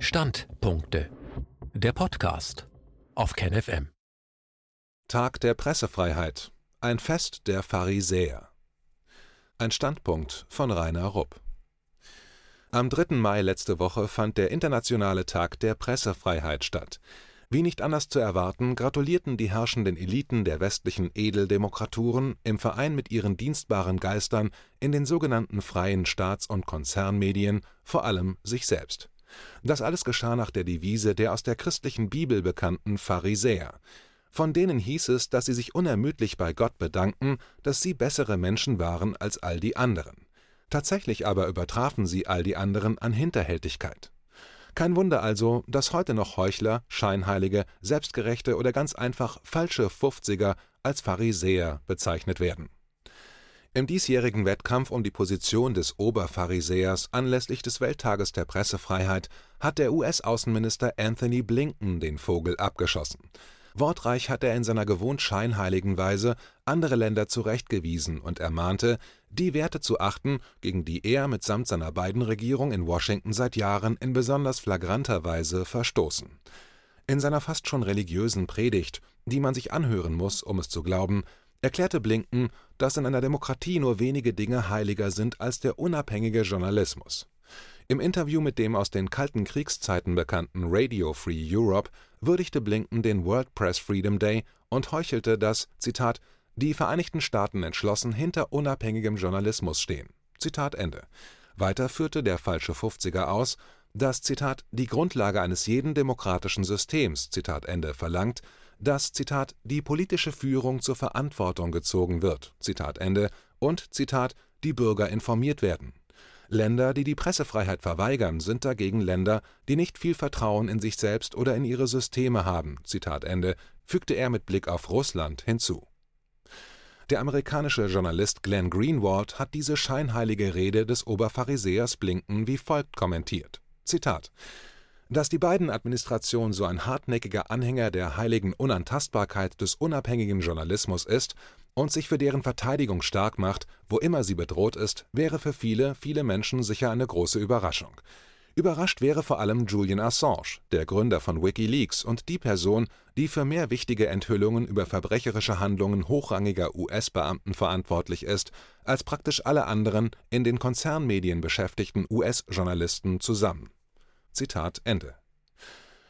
Standpunkte. Der Podcast auf KenFM. Tag der Pressefreiheit. Ein Fest der Pharisäer. Ein Standpunkt von Rainer Rupp. Am 3. Mai letzte Woche fand der Internationale Tag der Pressefreiheit statt. Wie nicht anders zu erwarten, gratulierten die herrschenden Eliten der westlichen Edeldemokraturen im Verein mit ihren dienstbaren Geistern in den sogenannten freien Staats- und Konzernmedien vor allem sich selbst. Das alles geschah nach der Devise der aus der christlichen Bibel bekannten Pharisäer. Von denen hieß es, dass sie sich unermüdlich bei Gott bedanken, dass sie bessere Menschen waren als all die anderen. Tatsächlich aber übertrafen sie all die anderen an Hinterhältigkeit. Kein Wunder also, dass heute noch Heuchler, Scheinheilige, Selbstgerechte oder ganz einfach falsche Fufziger als Pharisäer bezeichnet werden. Im diesjährigen Wettkampf um die Position des Oberpharisäers anlässlich des Welttages der Pressefreiheit hat der US-Außenminister Anthony Blinken den Vogel abgeschossen. Wortreich hat er in seiner gewohnt scheinheiligen Weise andere Länder zurechtgewiesen und ermahnte, die Werte zu achten, gegen die er mitsamt seiner beiden Regierung in Washington seit Jahren in besonders flagranter Weise verstoßen. In seiner fast schon religiösen Predigt, die man sich anhören muss, um es zu glauben, erklärte Blinken, dass in einer Demokratie nur wenige Dinge heiliger sind als der unabhängige Journalismus. Im Interview mit dem aus den kalten Kriegszeiten bekannten Radio Free Europe würdigte Blinken den World Press Freedom Day und heuchelte, dass, Zitat, die Vereinigten Staaten entschlossen hinter unabhängigem Journalismus stehen. Zitat Ende. Weiter führte der falsche 50er aus, dass, Zitat, die Grundlage eines jeden demokratischen Systems, Zitat Ende, verlangt, dass, Zitat, die politische Führung zur Verantwortung gezogen wird, Zitat Ende, und, Zitat, die Bürger informiert werden. Länder, die die Pressefreiheit verweigern, sind dagegen Länder, die nicht viel Vertrauen in sich selbst oder in ihre Systeme haben, Zitat Ende, fügte er mit Blick auf Russland hinzu. Der amerikanische Journalist Glenn Greenwald hat diese scheinheilige Rede des Oberpharisäers Blinken wie folgt kommentiert: Zitat dass die Biden-Administration so ein hartnäckiger Anhänger der heiligen Unantastbarkeit des unabhängigen Journalismus ist und sich für deren Verteidigung stark macht, wo immer sie bedroht ist, wäre für viele, viele Menschen sicher eine große Überraschung. Überrascht wäre vor allem Julian Assange, der Gründer von Wikileaks und die Person, die für mehr wichtige Enthüllungen über verbrecherische Handlungen hochrangiger US-Beamten verantwortlich ist, als praktisch alle anderen in den Konzernmedien beschäftigten US-Journalisten zusammen. Zitat Ende.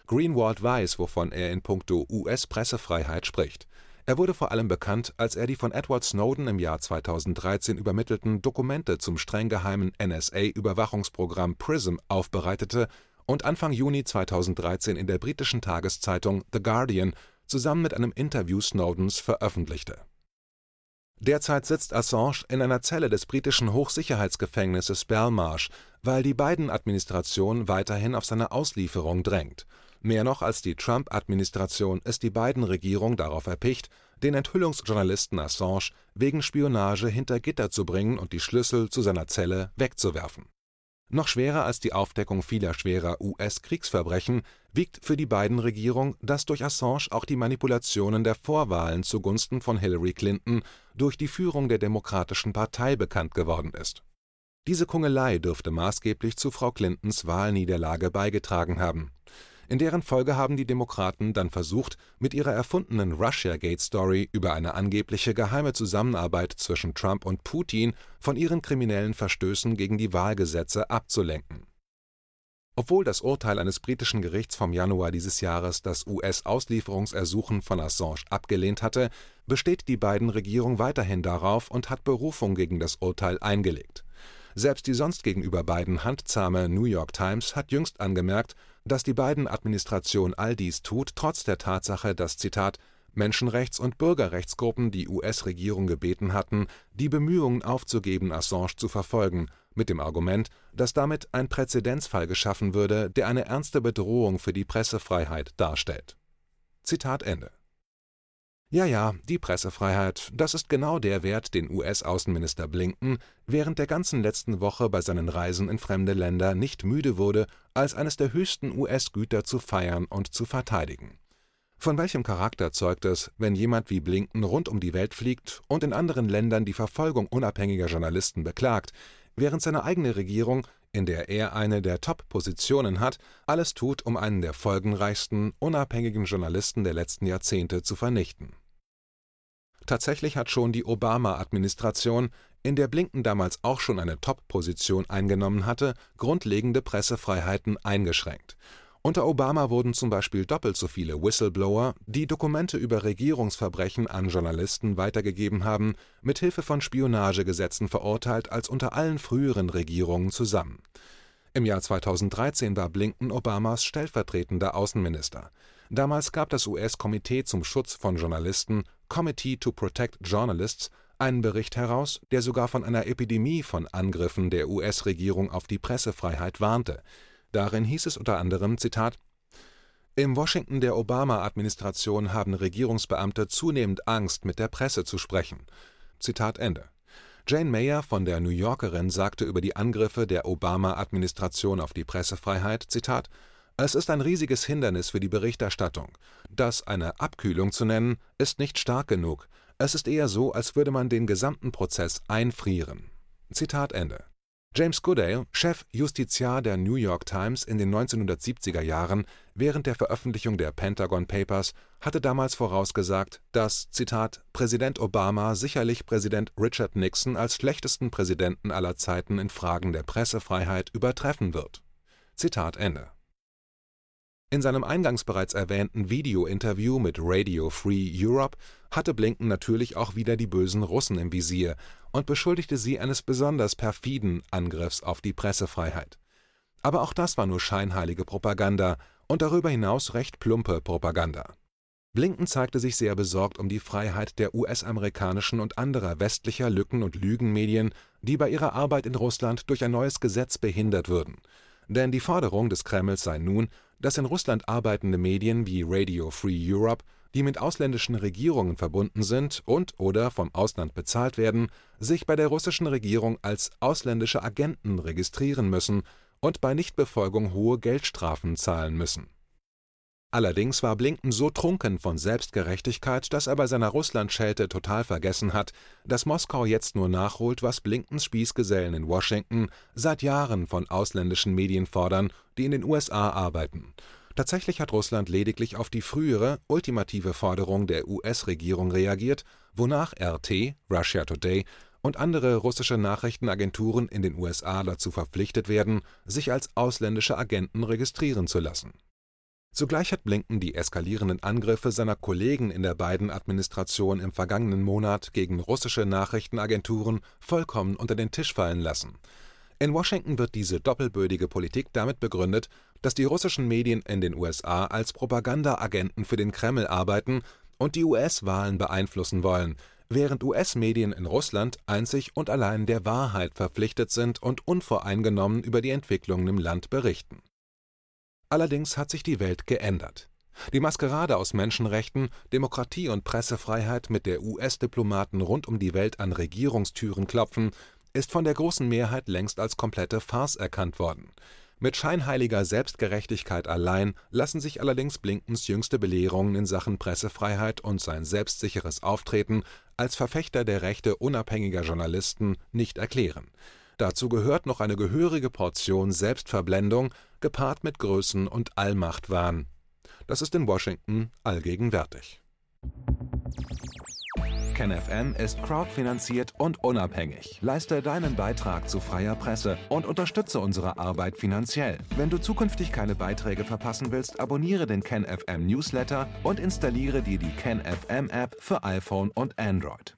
Greenwald weiß, wovon er in puncto US-Pressefreiheit spricht. Er wurde vor allem bekannt, als er die von Edward Snowden im Jahr 2013 übermittelten Dokumente zum streng geheimen NSA-Überwachungsprogramm PRISM aufbereitete und Anfang Juni 2013 in der britischen Tageszeitung The Guardian zusammen mit einem Interview Snowdens veröffentlichte. Derzeit sitzt Assange in einer Zelle des britischen Hochsicherheitsgefängnisses Belmarsh, weil die Biden-Administration weiterhin auf seine Auslieferung drängt Mehr noch als die Trump-Administration ist die Biden-Regierung darauf erpicht, den Enthüllungsjournalisten Assange wegen Spionage hinter Gitter zu bringen und die Schlüssel zu seiner Zelle wegzuwerfen. Noch schwerer als die Aufdeckung vieler schwerer US-Kriegsverbrechen wiegt für die Biden-Regierung, dass durch Assange auch die Manipulationen der Vorwahlen zugunsten von Hillary Clinton durch die Führung der Demokratischen Partei bekannt geworden ist. Diese Kungelei dürfte maßgeblich zu Frau Clintons Wahlniederlage beigetragen haben. In deren Folge haben die Demokraten dann versucht, mit ihrer erfundenen Russiagate-Story über eine angebliche geheime Zusammenarbeit zwischen Trump und Putin von ihren kriminellen Verstößen gegen die Wahlgesetze abzulenken. Obwohl das Urteil eines britischen Gerichts vom Januar dieses Jahres das US-Auslieferungsersuchen von Assange abgelehnt hatte, besteht die beiden Regierung weiterhin darauf und hat Berufung gegen das Urteil eingelegt. Selbst die sonst gegenüber beiden handzahme New York Times hat jüngst angemerkt, dass die Biden-Administration all dies tut, trotz der Tatsache, dass Zitat Menschenrechts- und Bürgerrechtsgruppen die US-Regierung gebeten hatten, die Bemühungen aufzugeben, Assange zu verfolgen, mit dem Argument, dass damit ein Präzedenzfall geschaffen würde, der eine ernste Bedrohung für die Pressefreiheit darstellt. Zitat Ende. Ja, ja, die Pressefreiheit, das ist genau der Wert, den US-Außenminister Blinken während der ganzen letzten Woche bei seinen Reisen in fremde Länder nicht müde wurde, als eines der höchsten US-Güter zu feiern und zu verteidigen. Von welchem Charakter zeugt es, wenn jemand wie Blinken rund um die Welt fliegt und in anderen Ländern die Verfolgung unabhängiger Journalisten beklagt, während seine eigene Regierung, in der er eine der Top-Positionen hat, alles tut, um einen der folgenreichsten unabhängigen Journalisten der letzten Jahrzehnte zu vernichten. Tatsächlich hat schon die Obama-Administration, in der Blinken damals auch schon eine Top-Position eingenommen hatte, grundlegende Pressefreiheiten eingeschränkt unter Obama wurden zum Beispiel doppelt so viele Whistleblower, die Dokumente über Regierungsverbrechen an Journalisten weitergegeben haben, mit Hilfe von Spionagegesetzen verurteilt als unter allen früheren Regierungen zusammen. Im Jahr 2013 war Blinken Obamas stellvertretender Außenminister. Damals gab das US-Komitee zum Schutz von Journalisten Committee to Protect Journalists einen Bericht heraus, der sogar von einer Epidemie von Angriffen der US-Regierung auf die Pressefreiheit warnte Darin hieß es unter anderem: Zitat, Im Washington der Obama-Administration haben Regierungsbeamte zunehmend Angst, mit der Presse zu sprechen. Zitat Ende. Jane Mayer von der New Yorkerin sagte über die Angriffe der Obama-Administration auf die Pressefreiheit: Zitat, Es ist ein riesiges Hindernis für die Berichterstattung. Das eine Abkühlung zu nennen, ist nicht stark genug. Es ist eher so, als würde man den gesamten Prozess einfrieren. Zitat Ende James Goodale, Chefjustiziar der New York Times in den 1970er Jahren während der Veröffentlichung der Pentagon Papers, hatte damals vorausgesagt, dass Präsident Obama sicherlich Präsident Richard Nixon als schlechtesten Präsidenten aller Zeiten in Fragen der Pressefreiheit übertreffen wird. Zitat Ende in seinem eingangs bereits erwähnten Video-Interview mit Radio Free Europe hatte Blinken natürlich auch wieder die bösen Russen im Visier und beschuldigte sie eines besonders perfiden Angriffs auf die Pressefreiheit. Aber auch das war nur scheinheilige Propaganda und darüber hinaus recht plumpe Propaganda. Blinken zeigte sich sehr besorgt um die Freiheit der US-amerikanischen und anderer westlicher Lücken- und Lügenmedien, die bei ihrer Arbeit in Russland durch ein neues Gesetz behindert würden. Denn die Forderung des Kremls sei nun, dass in Russland arbeitende Medien wie Radio Free Europe, die mit ausländischen Regierungen verbunden sind und/oder vom Ausland bezahlt werden, sich bei der russischen Regierung als ausländische Agenten registrieren müssen und bei Nichtbefolgung hohe Geldstrafen zahlen müssen. Allerdings war Blinken so trunken von Selbstgerechtigkeit, dass er bei seiner Russlandschelte total vergessen hat, dass Moskau jetzt nur nachholt, was Blinkens Spießgesellen in Washington seit Jahren von ausländischen Medien fordern, die in den USA arbeiten. Tatsächlich hat Russland lediglich auf die frühere, ultimative Forderung der US-Regierung reagiert, wonach RT (Russia Today) und andere russische Nachrichtenagenturen in den USA dazu verpflichtet werden, sich als ausländische Agenten registrieren zu lassen Zugleich hat Blinken die eskalierenden Angriffe seiner Kollegen in der Biden-Administration im vergangenen Monat gegen russische Nachrichtenagenturen vollkommen unter den Tisch fallen lassen. In Washington wird diese doppelbödige Politik damit begründet, dass die russischen Medien in den USA als Propagandaagenten für den Kreml arbeiten und die US-Wahlen beeinflussen wollen, während US-Medien in Russland einzig und allein der Wahrheit verpflichtet sind und unvoreingenommen über die Entwicklungen im Land berichten Allerdings hat sich die Welt geändert. Die Maskerade aus Menschenrechten, Demokratie und Pressefreiheit, mit der US-Diplomaten rund um die Welt an Regierungstüren klopfen, ist von der großen Mehrheit längst als komplette Farce erkannt worden. Mit scheinheiliger Selbstgerechtigkeit allein lassen sich allerdings Blinkens jüngste Belehrungen in Sachen Pressefreiheit und sein selbstsicheres Auftreten als Verfechter der Rechte unabhängiger Journalisten nicht erklären. Dazu gehört noch eine gehörige Portion Selbstverblendung, gepaart mit Größen- und Allmachtwahn. Das ist in Washington allgegenwärtig. KenFM ist crowdfinanziert und unabhängig. Leiste deinen Beitrag zu freier Presse und unterstütze unsere Arbeit finanziell. Wenn du zukünftig keine Beiträge verpassen willst, abonniere den KenFM Newsletter und installiere dir die KenFM App für iPhone und Android.